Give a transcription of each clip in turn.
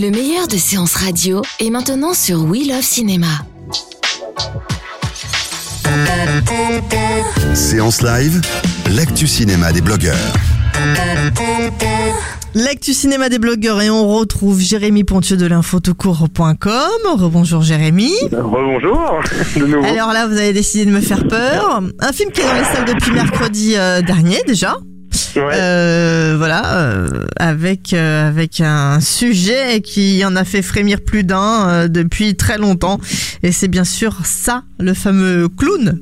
Le meilleur de séances radio est maintenant sur We Love Cinéma. Séance live, l'actu cinéma des blogueurs. L'actu cinéma des blogueurs et on retrouve Jérémy Pontieux de l'infotocourt.com. Rebonjour Jérémy. Rebonjour, de nouveau. Alors là, vous avez décidé de me faire peur. Un film qui est dans les salles depuis mercredi euh, dernier déjà. Ouais. Euh, voilà, euh, avec euh, avec un sujet qui en a fait frémir plus d'un euh, depuis très longtemps. Et c'est bien sûr ça, le fameux clown.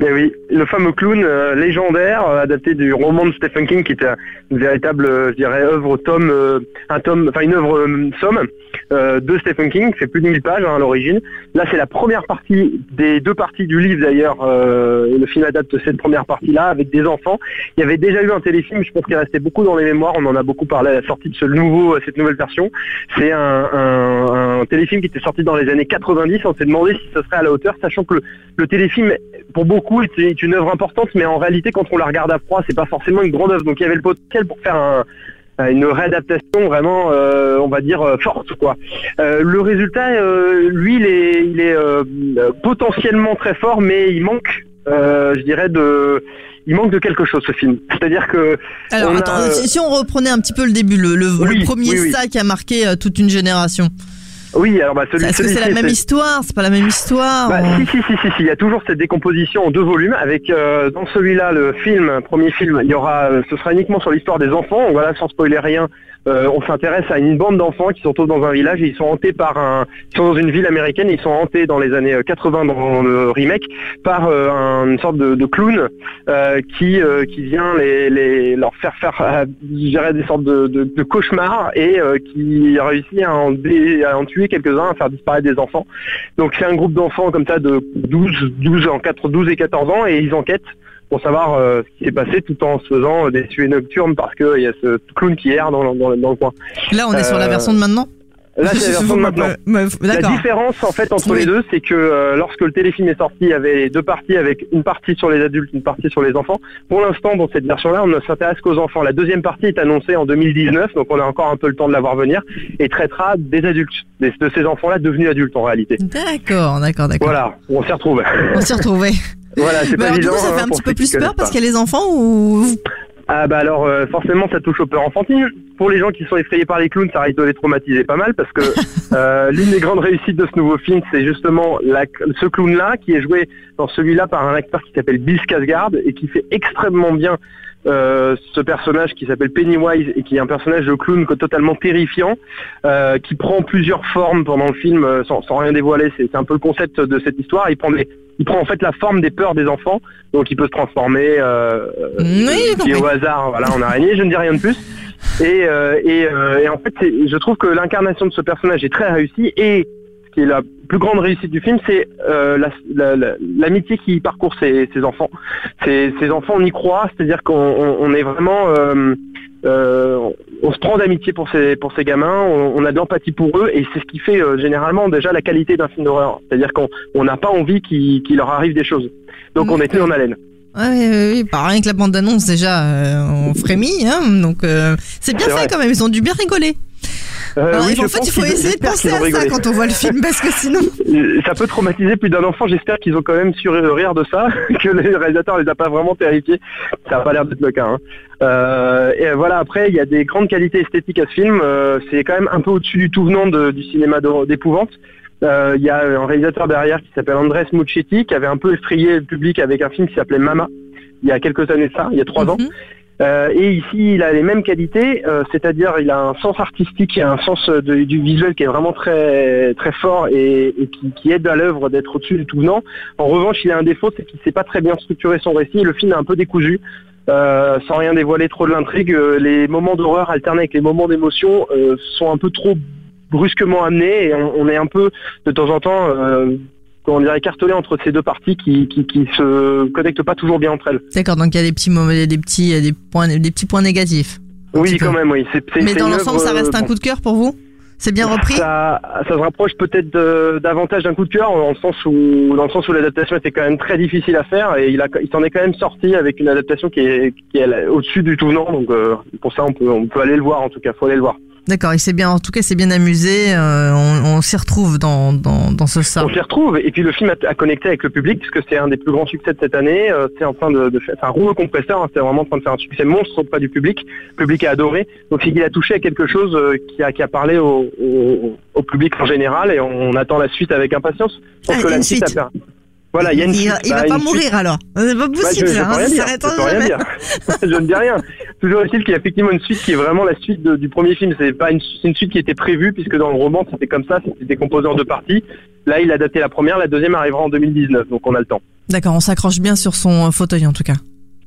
Eh oui, le fameux clown euh, légendaire euh, adapté du roman de Stephen King qui était une véritable, euh, je dirais, œuvre tome, euh, un tome, enfin une œuvre somme euh, de Stephen King, fait plus de 1000 pages hein, à l'origine. Là, c'est la première partie des deux parties du livre d'ailleurs. euh, le film adapte cette première partie-là avec des enfants. Il y avait déjà eu un téléfilm, je pense qu'il restait beaucoup dans les mémoires. On en a beaucoup parlé à la sortie de ce nouveau, cette nouvelle version. C'est un, téléfilm qui était sorti dans les années 90. On s'est demandé si ce serait à la hauteur, sachant que le, téléfilm, pour beaucoup, est, est une œuvre importante, mais en réalité, quand on la regarde à froid, c'est pas forcément une grande œuvre. Donc il y avait le potentiel pour faire un, une réadaptation vraiment, euh, on va dire, euh, forte. quoi. Euh, le résultat, euh, lui, il est, il est euh, potentiellement très fort, mais il manque, euh, je dirais, de... Il manque de quelque chose ce film. C'est-à-dire que Alors on attends, si, on reprenait un petit peu le début, le, le, Oui, le premier oui, oui. ça qui a marqué toute une génération. Oui, alors bah, celui, Est-ce que c'est la même histoire C'est pas la même histoire Bah, si, si, si, si, si, il y a toujours cette décomposition en deux volumes avec euh, dans celui-là le film, premier film, il y aura, euh, ce sera uniquement sur l'histoire des enfants. Voilà, sans spoiler rien, euh, on s'intéresse à une bande d'enfants qui se retrouvent dans un village et ils sont hantés par un, ils sont dans une ville américaine, ils sont hantés dans les années euh, 80 dans le remake par euh, un- une sorte de, clown euh, qui euh, qui vient les, les leur faire faire, euh, dirais des sortes de, cauchemars et euh, qui réussit à en, dé- à en tuer quelques-uns, à faire disparaître des enfants. Donc c'est un groupe d'enfants comme ça de 12, 12, en 4, 12 et 14 ans et ils enquêtent pour savoir euh, ce qui s'est passé tout en se faisant euh, des suées nocturnes parce qu'il y a ce clown qui erre dans, dans, dans le coin. Là, on est sur la euh, version de maintenant Là c'est la version de maintenant. Ouais, ouais, La différence en fait entre Oui. les deux, c'est que euh, lorsque le téléfilm est sorti, il y avait deux parties avec une partie sur les adultes, une partie sur les enfants. Pour l'instant, dans cette version-là, on ne s'intéresse qu'aux enfants. La deuxième partie est annoncée en 2019, donc on a encore un peu le temps de la voir venir, et traitera des adultes, des- de ces enfants-là devenus adultes en réalité. D'accord, d'accord, d'accord. Voilà, on s'y retrouve. On s'y retrouvait. voilà, c'est Mais pas alors, du évident. coup, ça fait hein, un petit peu plus peur parce qu'il y a les enfants ou Ah bah alors euh, forcément ça touche aux peurs enfantines. Pour les gens qui sont effrayés par les clowns, ça risque de les traumatiser pas mal parce que euh, l'une des grandes réussites de ce nouveau film, c'est justement la, ce clown-là qui est joué dans celui-là par un acteur qui s'appelle Bill Skarsgård et qui fait extrêmement bien euh, ce personnage qui s'appelle Pennywise et qui est un personnage de clown totalement terrifiant, euh, qui prend plusieurs formes pendant le film sans, sans rien dévoiler. C'est c'est un peu le concept de cette histoire. Il prend, des, il prend en fait la forme des peurs des enfants, donc il peut se transformer euh, Oui, compris. au hasard, voilà, en araignée. Je ne dis rien de plus. Et, euh, et, euh, et en fait, je trouve que l'incarnation de ce personnage est très réussie et ce qui est la plus grande réussite du film, c'est euh, la- la- la- l'amitié qui parcourt ces, ces enfants. Ces, ces enfants, on y croit, c'est-à-dire qu'on on- on est vraiment, d'amitié pour ces pour ces gamins, on, on a de l'empathie pour eux et c'est ce qui fait euh, généralement déjà la qualité d'un film d'horreur. C'est-à-dire qu'on on n'a pas envie qu'il leur arrive des choses. Donc on est tenu en haleine. Oui, oui, oui, rien que la bande d'annonce déjà, euh, on frémit, hein, donc euh, c'est bien fait vrai. quand même, ils ont dû bien rigoler. Euh, oui, en fait, il faut essayer de penser à ça quand on voit le film, parce que sinon... Ça peut traumatiser plus d'un enfant. J'espère qu'ils ont quand même su rire de ça, que le réalisateur les a pas vraiment terrifiés. Ça n'a pas l'air d'être le cas. hein. Euh, et voilà. Après, il y a des grandes qualités esthétiques à ce film. Euh, c'est quand même un peu au-dessus du tout venant de- du cinéma d'épouvante. Euh, Il y a un réalisateur derrière qui s'appelle Andrés Mucchetti, qui avait un peu effrayé le public avec un film qui s'appelait Mama. Il y a quelques années ça, il y a trois ans. Euh, et ici, il a les mêmes qualités, euh, c'est-à-dire il a un sens artistique et un sens du visuel qui est vraiment très très fort et, qui, aide à l'œuvre d'être au-dessus du tout venant. En revanche, il a un défaut, c'est qu'il sait pas très bien structurer son récit. Le film est un peu décousu. Euh, sans rien dévoiler trop de l'intrigue, les moments d'horreur alternés avec les moments d'émotion sont un peu trop brusquement amenés et on, est un peu de temps en temps, comment dire, écartelé entre ces deux parties qui, qui, qui se connectent pas toujours bien entre elles. D'accord, donc il y a des petits il des petits, il des points, des petits points négatifs. Oui, peu. quand même, oui. Mais dans l'ensemble, ça reste euh, un coup de cœur pour vous? C'est bien repris? Ça, ça se rapproche peut-être davantage d'un coup de cœur, dans le sens où, dans le sens où l'adaptation était quand même très difficile à faire et il, a, il s'en est quand même sorti avec une adaptation qui est, qui est au-dessus du tout venant. Donc euh, pour ça, on peut, on peut aller le voir en tout cas. Faut aller le voir. D'accord, il s'est bien, en tout cas, c'est bien amusé. euh, on on s'y retrouve dans, dans, dans ce ça. On s'y retrouve et puis le film a, a connecté avec le public puisque c'est un des plus grands succès de cette année. Euh, c'est en train de, de faire c'est un rouleau compresseur. hein, c'est vraiment en train de faire un succès monstre auprès du public. Le public a adoré. Donc qu'il a touché à quelque chose euh, qui a, qui a parlé au, au, au public en général et on, attend la suite avec impatience. Je pense Ah, que il la suite a Voilà, il y a une il suite. va, il Bah, pas suite. mourir alors. C'est pas Bah, je, peux hein, rien ça dire. s'arrêtera Je peux rien jamais. dire. je ne dis rien. Toujours est-il qu'il y a effectivement une suite qui est vraiment la suite de- du premier film. C'est pas une, une suite qui était prévue puisque dans le roman c'était comme ça, c'était décomposé en deux parties. Là, il a daté la première, la deuxième arrivera en 2019, donc on a le temps. D'accord, on s'accroche bien sur son euh, fauteuil en tout cas.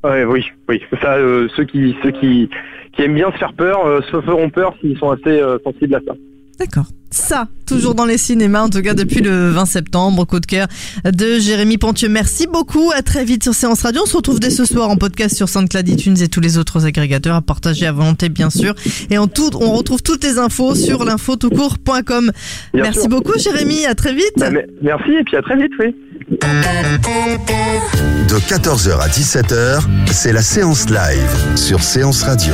Ouais, oui, oui. Ça, euh, ceux qui, ceux qui, qui aiment bien se faire peur, euh, se feront peur s'ils sont assez euh, sensibles à ça. D'accord. Ça, toujours dans les cinémas, en tout cas depuis le 20 septembre. Coup de cœur de Jérémy Pontieux. Merci beaucoup. À très vite sur Séance Radio. On se retrouve dès ce soir en podcast sur SoundCloud, iTunes et tous les autres agrégateurs à partager à volonté, bien sûr. Et en tout, on retrouve toutes les infos sur l'infotoutcourt.com. Merci sûr. beaucoup, Jérémy. À très vite. Bah, merci et puis à très vite, oui. De 14h à 17h, c'est la séance live sur Séance Radio.